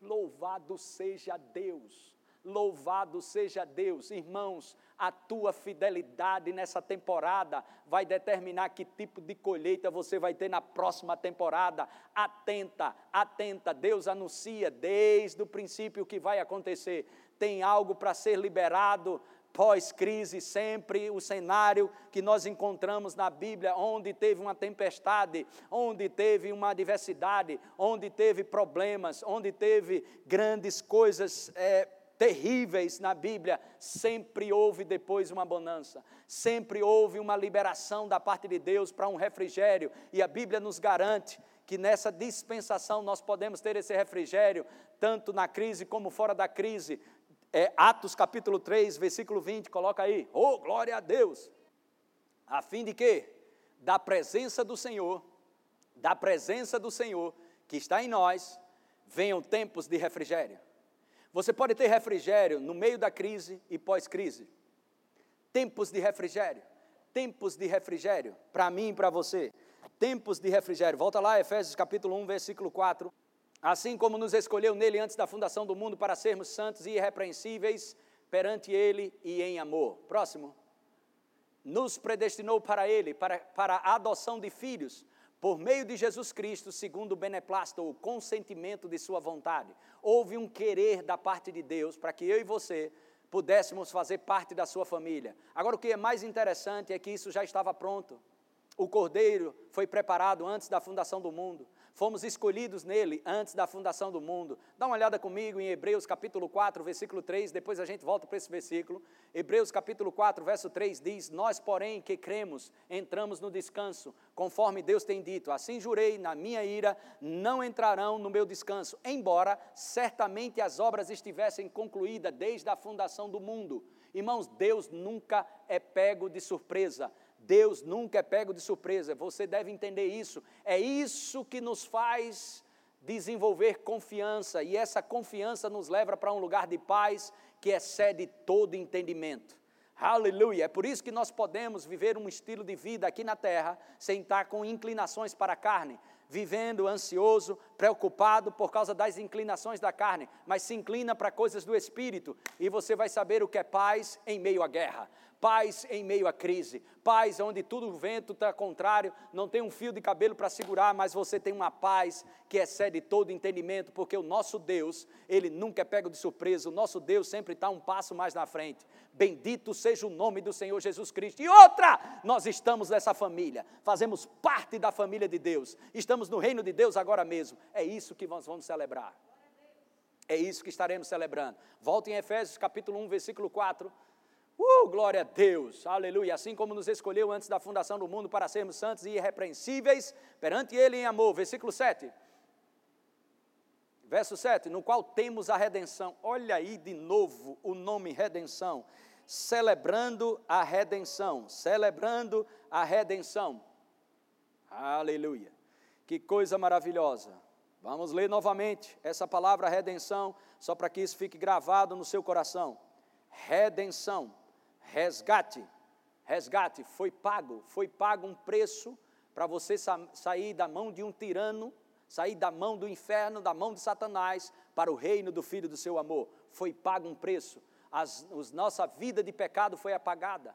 Louvado seja Deus, louvado seja Deus. Irmãos, a tua fidelidade nessa temporada vai determinar que tipo de colheita você vai ter na próxima temporada. Atenta, atenta, Deus anuncia desde o princípio o que vai acontecer. Tem algo para ser liberado pós-crise, sempre o cenário que nós encontramos na Bíblia, onde teve uma tempestade, onde teve uma adversidade, onde teve problemas, onde teve grandes coisas é, terríveis na Bíblia, sempre houve depois uma bonança, sempre houve uma liberação da parte de Deus para um refrigério, e a Bíblia nos garante que nessa dispensação nós podemos ter esse refrigério, tanto na crise como fora da crise, é, Atos capítulo 3, versículo 20, coloca aí, oh glória a Deus, a fim de que, da presença do Senhor, da presença do Senhor, que está em nós, venham tempos de refrigério. Você pode ter refrigério no meio da crise e pós-crise. Tempos de refrigério, tempos de refrigério, para mim e para você. Tempos de refrigério. Volta lá, Efésios capítulo 1, versículo 4 assim como nos escolheu nele antes da fundação do mundo para sermos santos e irrepreensíveis perante ele e em amor. Próximo. Nos predestinou para ele, para, para a adoção de filhos, por meio de Jesus Cristo, segundo o beneplácito, o consentimento de sua vontade. Houve um querer da parte de Deus para que eu e você pudéssemos fazer parte da sua família. Agora, o que é mais interessante é que isso já estava pronto. O cordeiro foi preparado antes da fundação do mundo. Fomos escolhidos nele antes da fundação do mundo. Dá uma olhada comigo em Hebreus capítulo 4, versículo 3, depois a gente volta para esse versículo. Hebreus capítulo 4, verso 3 diz: Nós, porém, que cremos, entramos no descanso, conforme Deus tem dito. Assim jurei na minha ira, não entrarão no meu descanso, embora certamente as obras estivessem concluídas desde a fundação do mundo. Irmãos, Deus nunca é pego de surpresa. Deus nunca é pego de surpresa, você deve entender isso. É isso que nos faz desenvolver confiança, e essa confiança nos leva para um lugar de paz que excede todo entendimento. Aleluia! É por isso que nós podemos viver um estilo de vida aqui na terra sem estar com inclinações para a carne, vivendo ansioso, preocupado por causa das inclinações da carne, mas se inclina para coisas do espírito e você vai saber o que é paz em meio à guerra paz em meio à crise, paz onde tudo o vento está contrário, não tem um fio de cabelo para segurar, mas você tem uma paz que excede todo entendimento, porque o nosso Deus, ele nunca é pego de surpresa, o nosso Deus sempre está um passo mais na frente. Bendito seja o nome do Senhor Jesus Cristo. E outra, nós estamos nessa família, fazemos parte da família de Deus, estamos no reino de Deus agora mesmo. É isso que nós vamos celebrar. É isso que estaremos celebrando. Volta em Efésios capítulo 1, versículo 4. Uh, glória a Deus, aleluia. Assim como nos escolheu antes da fundação do mundo para sermos santos e irrepreensíveis perante Ele em amor. Versículo 7. Verso 7, no qual temos a redenção. Olha aí de novo o nome redenção. Celebrando a redenção, celebrando a redenção. Aleluia. Que coisa maravilhosa. Vamos ler novamente essa palavra redenção, só para que isso fique gravado no seu coração. Redenção resgate. Resgate foi pago, foi pago um preço para você sa sair da mão de um tirano, sair da mão do inferno, da mão de Satanás, para o reino do Filho do seu amor. Foi pago um preço. As, os, nossa vida de pecado foi apagada.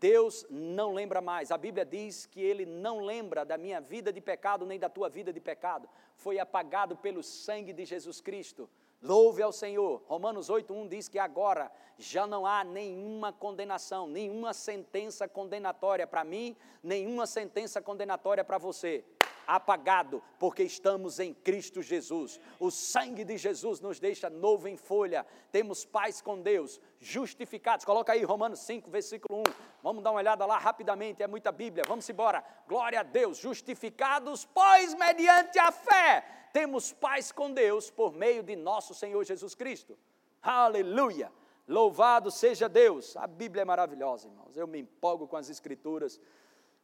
Deus não lembra mais. A Bíblia diz que Ele não lembra da minha vida de pecado, nem da tua vida de pecado. Foi apagado pelo sangue de Jesus Cristo. Louve ao Senhor. Romanos 8:1 diz que agora já não há nenhuma condenação, nenhuma sentença condenatória para mim, nenhuma sentença condenatória para você. Apagado, porque estamos em Cristo Jesus. O sangue de Jesus nos deixa novo em folha. Temos paz com Deus, justificados. Coloca aí Romanos 5, versículo 1. Vamos dar uma olhada lá rapidamente, é muita Bíblia. Vamos embora. Glória a Deus, justificados, pois mediante a fé temos paz com Deus por meio de nosso Senhor Jesus Cristo. Aleluia! Louvado seja Deus! A Bíblia é maravilhosa, irmãos. Eu me empolgo com as Escrituras.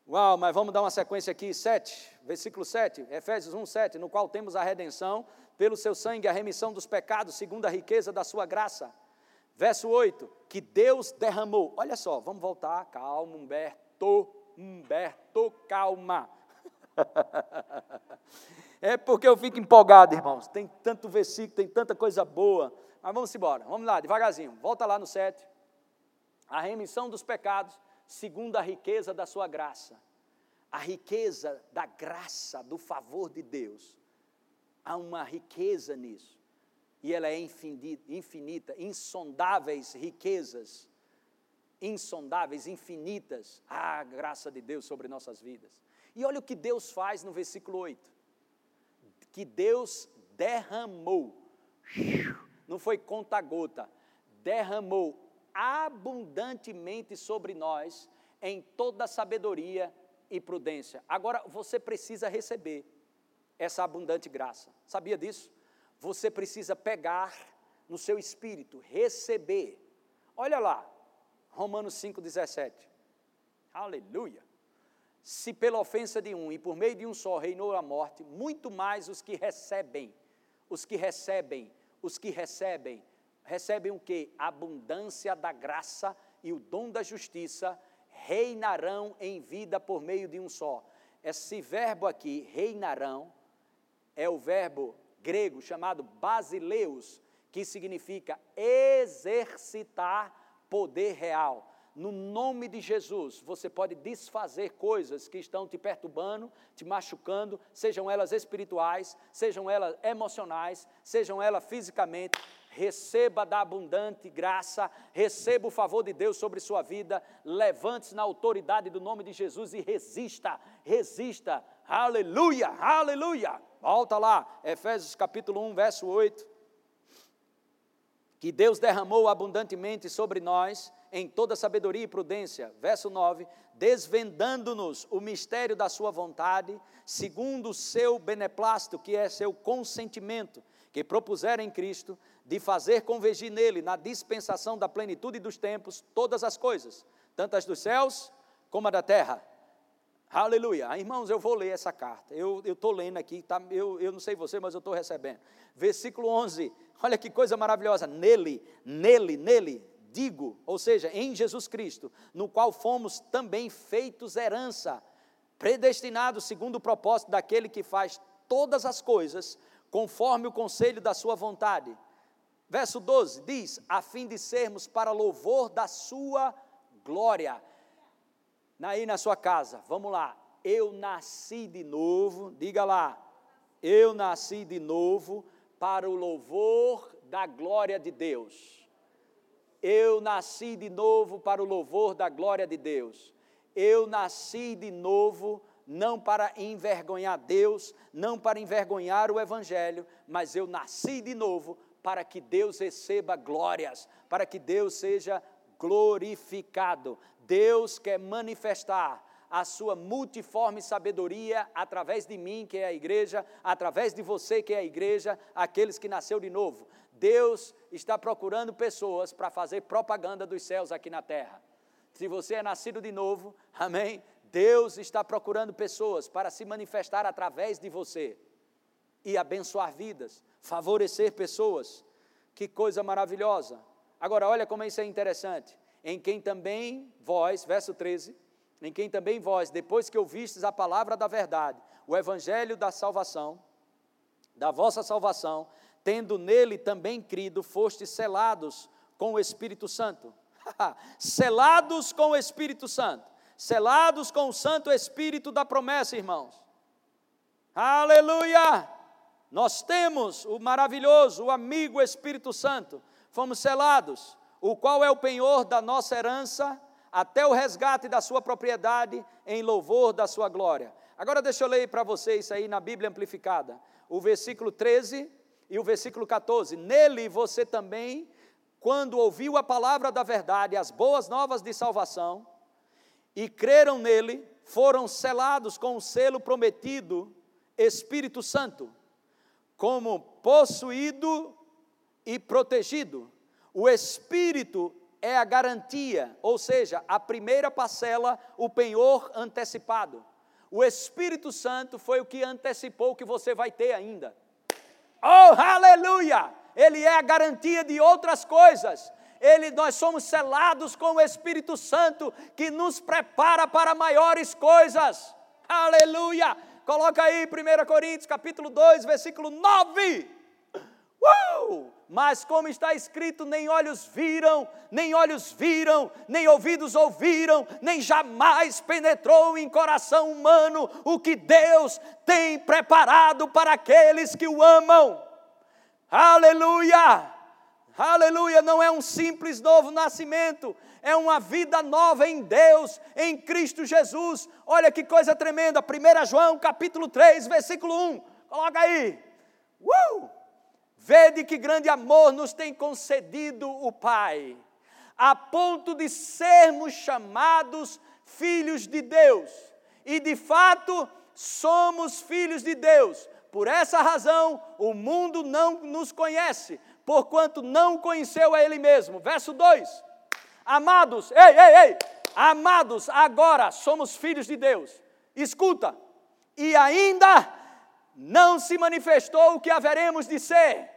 Uau, mas vamos dar uma sequência aqui, 7, versículo 7, Efésios 1, 7, no qual temos a redenção, pelo seu sangue, a remissão dos pecados, segundo a riqueza da sua graça. Verso 8, que Deus derramou. Olha só, vamos voltar, calma, Humberto, Humberto, calma. É porque eu fico empolgado, irmãos. Tem tanto versículo, tem tanta coisa boa. Mas vamos embora, vamos lá, devagarzinho. Volta lá no 7. A remissão dos pecados, segundo a riqueza da sua graça. A riqueza da graça, do favor de Deus. Há uma riqueza nisso. e ela é infinita, insondáveis riquezas, insondáveis, infinitas, a graça de Deus sobre nossas vidas. E olha o que Deus faz no versículo 8: que Deus derramou, não foi conta-gota, derramou abundantemente sobre nós em toda sabedoria e prudência. Agora você precisa receber essa abundante graça. Sabia disso? Você precisa pegar no seu espírito, receber. Olha lá, Romanos 5,17. Aleluia. Se pela ofensa de um e por meio de um só reinou a morte, muito mais os que recebem, os que recebem, os que recebem, recebem o que? Abundância da graça e o dom da justiça reinarão em vida por meio de um só. Esse verbo aqui, reinarão, é o verbo grego chamado basileus, que significa exercitar poder real. No nome de Jesus, você pode desfazer coisas que estão te perturbando, te machucando, sejam elas espirituais, sejam elas emocionais, sejam elas fisicamente. Receba da abundante graça, receba o favor de Deus sobre sua vida, levante-se na autoridade do nome de Jesus e resista, resista. Aleluia, aleluia. Volta lá, Efésios capítulo 1, verso 8 que Deus derramou abundantemente sobre nós em toda sabedoria e prudência. Verso 9: desvendando-nos o mistério da Sua vontade, segundo o seu beneplácito, que é seu consentimento, que propusera em Cristo, de fazer convergir nele, na dispensação da plenitude dos tempos, todas as coisas, tanto as dos céus como a da terra. Aleluia. Ah, irmãos, eu vou ler essa carta. Eu estou lendo aqui, tá, eu, eu não sei você, mas eu estou recebendo. Versículo 11. Olha que coisa maravilhosa. Nele, nele, nele, digo, ou seja, em Jesus Cristo, no qual fomos também feitos herança, predestinados segundo o propósito daquele que faz todas as coisas conforme o conselho da sua vontade. Verso 12 diz: a fim de sermos para louvor da sua glória. Aí na sua casa, vamos lá. Eu nasci de novo, diga lá. Eu nasci de novo para o louvor da glória de Deus. Eu nasci de novo para o louvor da glória de Deus. Eu nasci de novo não para envergonhar Deus, não para envergonhar o Evangelho, mas eu nasci de novo para que Deus receba glórias, para que Deus seja glorificado. Deus quer manifestar a sua multiforme sabedoria através de mim, que é a igreja, através de você, que é a igreja, aqueles que nasceu de novo. Deus está procurando pessoas para fazer propaganda dos céus aqui na terra. Se você é nascido de novo, amém? Deus está procurando pessoas para se manifestar através de você e abençoar vidas, favorecer pessoas. Que coisa maravilhosa. Agora, olha como isso é interessante. Em quem também vós, verso 13, em quem também vós, depois que ouvistes a palavra da verdade, o evangelho da salvação, da vossa salvação, tendo nele também crido, fostes selados com o Espírito Santo. selados com o Espírito Santo. Selados com o Santo Espírito da promessa, irmãos. Aleluia! Nós temos o maravilhoso, o amigo Espírito Santo. Fomos selados, o qual é o penhor da nossa herança até o resgate da sua propriedade em louvor da sua glória. Agora deixa eu ler para vocês aí na Bíblia amplificada, o versículo 13 e o versículo 14. Nele você também, quando ouviu a palavra da verdade, as boas novas de salvação, e creram nele, foram selados com o selo prometido, Espírito Santo, como possuído e protegido. O Espírito é a garantia, ou seja, a primeira parcela, o penhor antecipado. O Espírito Santo foi o que antecipou o que você vai ter ainda. Oh, aleluia! Ele é a garantia de outras coisas. Ele, nós somos selados com o Espírito Santo que nos prepara para maiores coisas. Aleluia! Coloca aí 1 Coríntios capítulo 2, versículo 9. Mas como está escrito, nem olhos viram, nem olhos viram, nem ouvidos ouviram, nem jamais penetrou em coração humano o que Deus tem preparado para aqueles que o amam. Aleluia! Aleluia! Não é um simples novo nascimento, é uma vida nova em Deus, em Cristo Jesus. Olha que coisa tremenda. 1 João capítulo 3, versículo 1. Coloca aí. Uh! Vede que grande amor nos tem concedido o Pai, a ponto de sermos chamados filhos de Deus. E de fato, somos filhos de Deus. Por essa razão, o mundo não nos conhece, porquanto não conheceu a Ele mesmo. Verso 2: Amados, ei, ei, ei, amados, agora somos filhos de Deus. Escuta, e ainda não se manifestou o que haveremos de ser.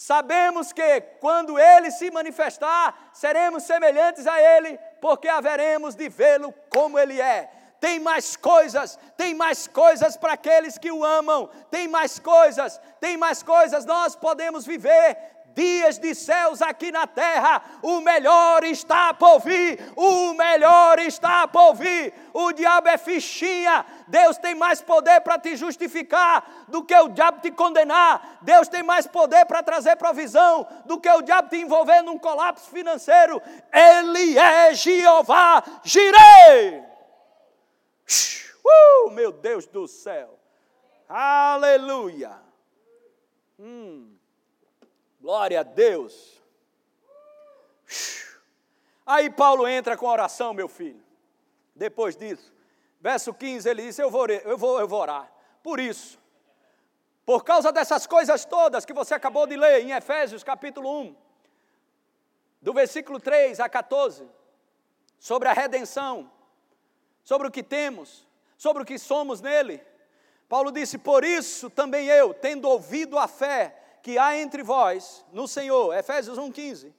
Sabemos que quando ele se manifestar, seremos semelhantes a ele, porque haveremos de vê-lo como ele é tem mais coisas, tem mais coisas para aqueles que o amam, tem mais coisas, tem mais coisas. Nós podemos viver dias de céus aqui na terra, o melhor está por vir, o melhor está por vir. O diabo é fichinha, Deus tem mais poder para te justificar do que o diabo te condenar. Deus tem mais poder para trazer provisão do que o diabo te envolver num colapso financeiro. Ele é Jeová Jirei. Uh, meu Deus do céu. Aleluia. Hum, glória a Deus. Aí Paulo entra com a oração, meu filho. Depois disso, verso 15, ele diz: Eu vou, eu vou, eu vou orar. Por isso, por causa dessas coisas todas que você acabou de ler em Efésios capítulo 1, do versículo 3 a 14, sobre a redenção, sobre o que temos, sobre o que somos nele. Paulo disse: Por isso também eu, tendo ouvido a fé que há entre vós no Senhor, Efésios 1,15.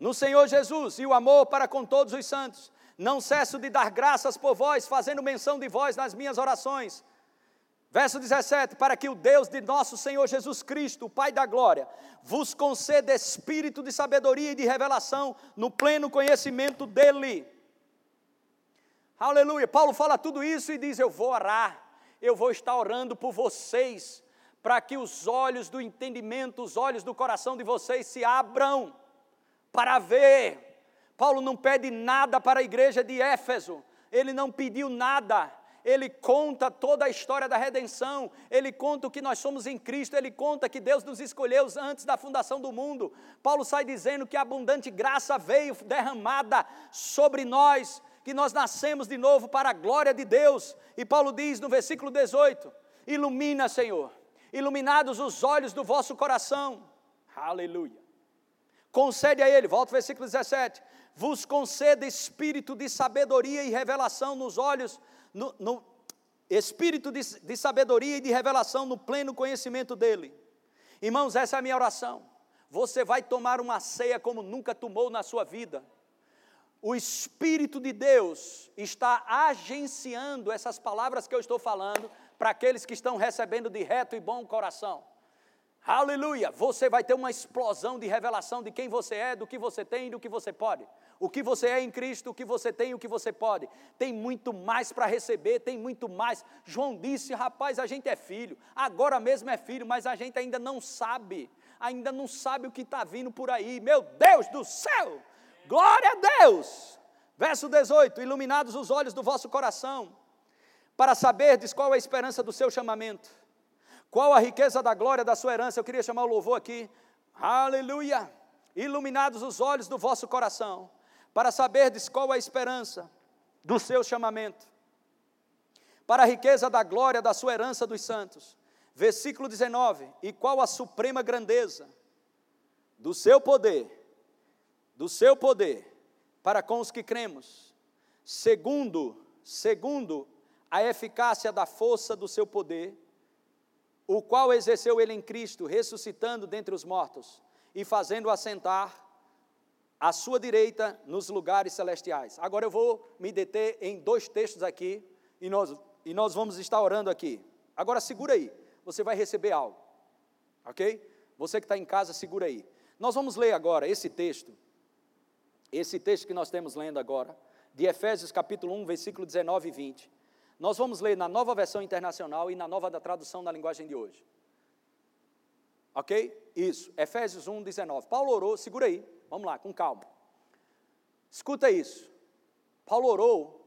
No Senhor Jesus e o amor para com todos os santos, não cesso de dar graças por vós, fazendo menção de vós nas minhas orações. Verso 17: Para que o Deus de nosso Senhor Jesus Cristo, o Pai da glória, vos conceda espírito de sabedoria e de revelação no pleno conhecimento dEle. Aleluia. Paulo fala tudo isso e diz: Eu vou orar, eu vou estar orando por vocês, para que os olhos do entendimento, os olhos do coração de vocês se abram para ver. Paulo não pede nada para a igreja de Éfeso, ele não pediu nada ele conta toda a história da redenção, ele conta o que nós somos em Cristo, ele conta que Deus nos escolheu antes da fundação do mundo. Paulo sai dizendo que a abundante graça veio derramada sobre nós, que nós nascemos de novo para a glória de Deus. E Paulo diz no versículo 18: Ilumina, Senhor, iluminados os olhos do vosso coração. Aleluia. Concede a ele, volta ao versículo 17: Vos conceda espírito de sabedoria e revelação nos olhos no, no espírito de, de sabedoria e de revelação no pleno conhecimento dele. Irmãos, essa é a minha oração. Você vai tomar uma ceia como nunca tomou na sua vida. O Espírito de Deus está agenciando essas palavras que eu estou falando para aqueles que estão recebendo de reto e bom coração. Aleluia! Você vai ter uma explosão de revelação de quem você é, do que você tem e do que você pode. O que você é em Cristo, o que você tem e o que você pode. Tem muito mais para receber, tem muito mais. João disse: rapaz, a gente é filho, agora mesmo é filho, mas a gente ainda não sabe, ainda não sabe o que está vindo por aí. Meu Deus do céu! Glória a Deus! Verso 18: Iluminados os olhos do vosso coração, para saberdes qual é a esperança do seu chamamento qual a riqueza da glória da sua herança? Eu queria chamar o louvor aqui. Aleluia! Iluminados os olhos do vosso coração, para saberdes qual a esperança do seu chamamento, para a riqueza da glória da sua herança dos santos. Versículo 19: E qual a suprema grandeza do seu poder, do seu poder, para com os que cremos, segundo, segundo a eficácia da força do seu poder, o qual exerceu ele em Cristo, ressuscitando dentre os mortos e fazendo assentar à sua direita nos lugares celestiais. Agora eu vou me deter em dois textos aqui e nós, e nós vamos estar orando aqui. Agora segura aí, você vai receber algo, ok? Você que está em casa, segura aí. Nós vamos ler agora esse texto, esse texto que nós temos lendo agora, de Efésios capítulo 1, versículo 19 e 20. Nós vamos ler na nova versão internacional e na nova da tradução na linguagem de hoje. Ok? Isso, Efésios 1, 19. Paulo orou, segura aí, vamos lá, com calma. Escuta isso. Paulo orou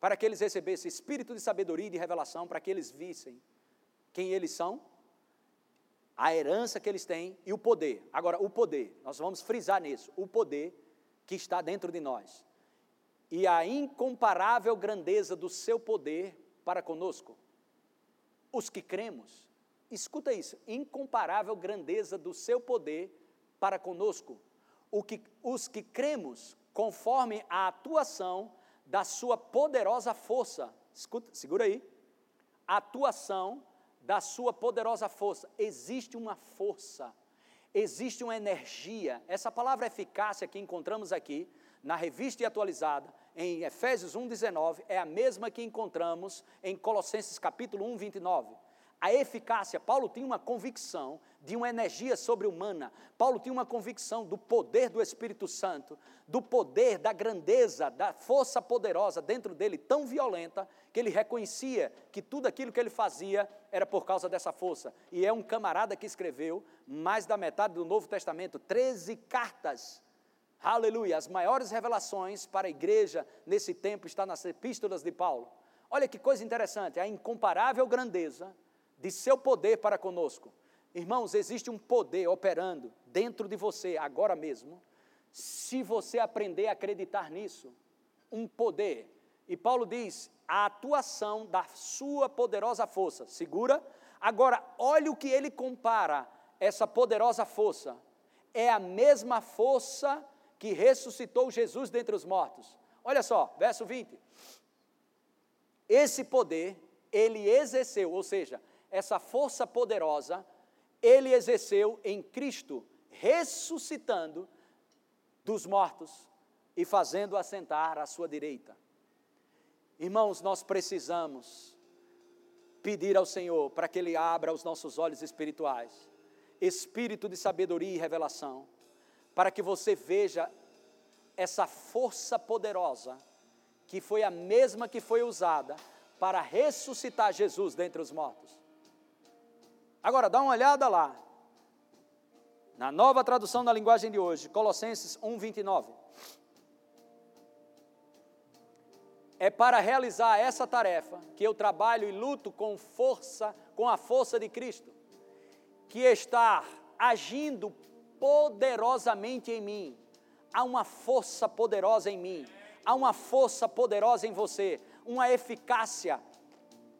para que eles recebessem espírito de sabedoria e de revelação, para que eles vissem quem eles são, a herança que eles têm e o poder. Agora, o poder, nós vamos frisar nisso, o poder que está dentro de nós. E a incomparável grandeza do seu poder para conosco. Os que cremos, escuta isso, incomparável grandeza do seu poder para conosco. O que, os que cremos, conforme a atuação da sua poderosa força. Escuta, segura aí. Atuação da sua poderosa força. Existe uma força, existe uma energia. Essa palavra eficácia que encontramos aqui na revista e atualizada, em Efésios 1,19, é a mesma que encontramos em Colossenses capítulo 1, 29 a eficácia. Paulo tinha uma convicção de uma energia sobre-humana. Paulo tinha uma convicção do poder do Espírito Santo, do poder, da grandeza, da força poderosa dentro dele, tão violenta, que ele reconhecia que tudo aquilo que ele fazia era por causa dessa força. E é um camarada que escreveu mais da metade do Novo Testamento, 13 cartas. Aleluia! As maiores revelações para a igreja nesse tempo está nas epístolas de Paulo. Olha que coisa interessante, a incomparável grandeza de seu poder para conosco. Irmãos, existe um poder operando dentro de você agora mesmo, se você aprender a acreditar nisso. Um poder. E Paulo diz: a atuação da sua poderosa força. Segura? Agora, olha o que ele compara essa poderosa força. É a mesma força que ressuscitou Jesus dentre os mortos. Olha só, verso 20. Esse poder ele exerceu, ou seja, essa força poderosa, ele exerceu em Cristo, ressuscitando dos mortos e fazendo assentar à sua direita. Irmãos, nós precisamos pedir ao Senhor para que Ele abra os nossos olhos espirituais, espírito de sabedoria e revelação, para que você veja essa força poderosa, que foi a mesma que foi usada para ressuscitar Jesus dentre os mortos. Agora, dá uma olhada lá. Na nova tradução da linguagem de hoje, Colossenses 1, 29. É para realizar essa tarefa que eu trabalho e luto com força, com a força de Cristo, que está agindo poderosamente em mim. Há uma força poderosa em mim, há uma força poderosa em você, uma eficácia,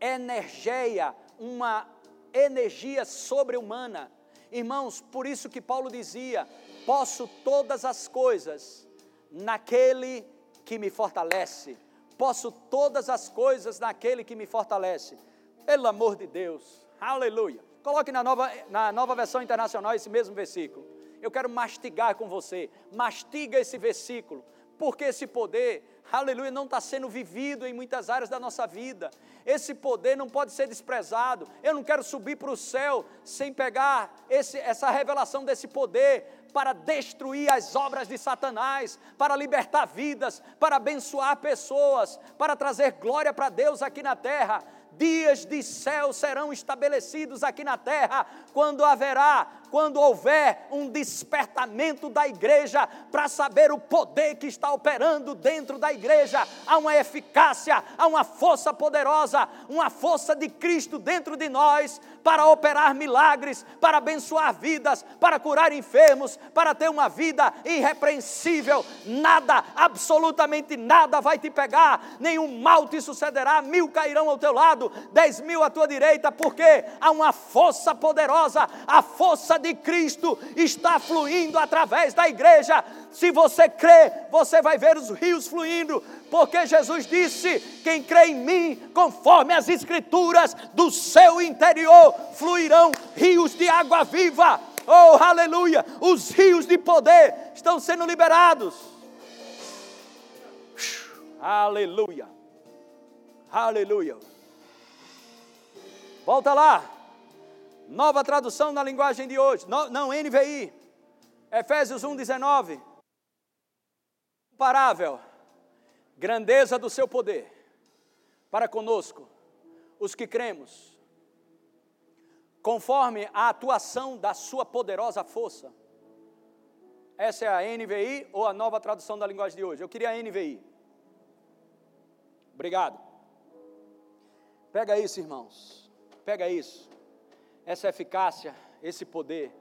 energia, uma energia sobre-humana. Irmãos, por isso que Paulo dizia: posso todas as coisas naquele que me fortalece. Posso todas as coisas naquele que me fortalece. Pelo amor de Deus, aleluia. Coloque na nova, na nova versão internacional esse mesmo versículo. Eu quero mastigar com você. Mastiga esse versículo porque esse poder, aleluia, não está sendo vivido em muitas áreas da nossa vida. Esse poder não pode ser desprezado. Eu não quero subir para o céu sem pegar esse, essa revelação desse poder para destruir as obras de Satanás, para libertar vidas, para abençoar pessoas, para trazer glória para Deus aqui na terra dias de céu serão estabelecidos aqui na terra, quando haverá, quando houver um despertamento da igreja para saber o poder que está operando dentro da igreja. Há uma eficácia, há uma força poderosa, uma força de Cristo dentro de nós para operar milagres, para abençoar vidas, para curar enfermos, para ter uma vida irrepreensível. Nada, absolutamente nada vai te pegar, nenhum mal te sucederá, mil cairão ao teu lado dez mil à tua direita, porque há uma força poderosa, a força de Cristo está fluindo através da igreja. Se você crê, você vai ver os rios fluindo, porque Jesus disse: quem crê em mim, conforme as Escrituras, do seu interior fluirão rios de água viva. Oh, aleluia! Os rios de poder estão sendo liberados. Aleluia! Aleluia! Volta lá. Nova tradução na linguagem de hoje. No, não, NVI. Efésios 1, 19. Comparável. Grandeza do seu poder para conosco, os que cremos. conforme a atuação da sua poderosa força. Essa é a NVI ou a nova tradução da linguagem de hoje? Eu queria a NVI. Obrigado. Pega isso, irmãos. Pega isso. Essa eficácia, esse poder.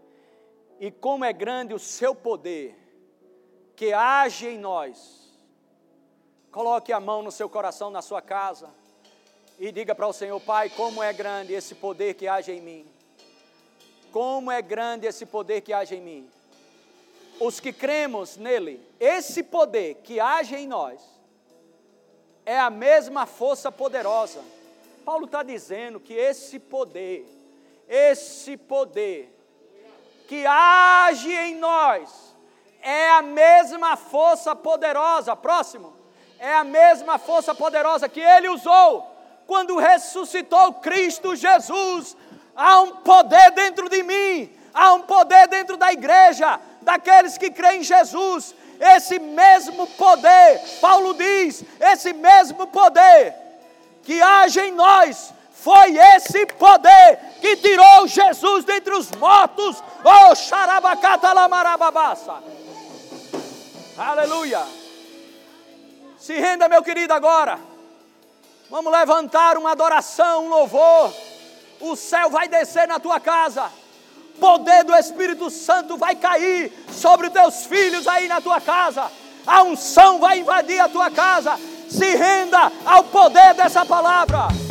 E como é grande o seu poder que age em nós. Coloque a mão no seu coração, na sua casa e diga para o Senhor, Pai, como é grande esse poder que age em mim. Como é grande esse poder que age em mim. Os que cremos nele, esse poder que age em nós, é a mesma força poderosa. Paulo está dizendo que esse poder, esse poder que age em nós, é a mesma força poderosa. Próximo. É a mesma força poderosa que ele usou quando ressuscitou Cristo Jesus, há um poder dentro de mim, há um poder dentro da igreja, daqueles que creem em Jesus. Esse mesmo poder, Paulo diz, esse mesmo poder que age em nós, foi esse poder que tirou Jesus dentre os mortos. Oh, xarabacata lamarababassa. Aleluia. Se renda, meu querido, agora. Vamos levantar uma adoração, um louvor. O céu vai descer na tua casa. Poder do Espírito Santo vai cair sobre teus filhos aí na tua casa. A unção vai invadir a tua casa. Se renda ao poder dessa palavra.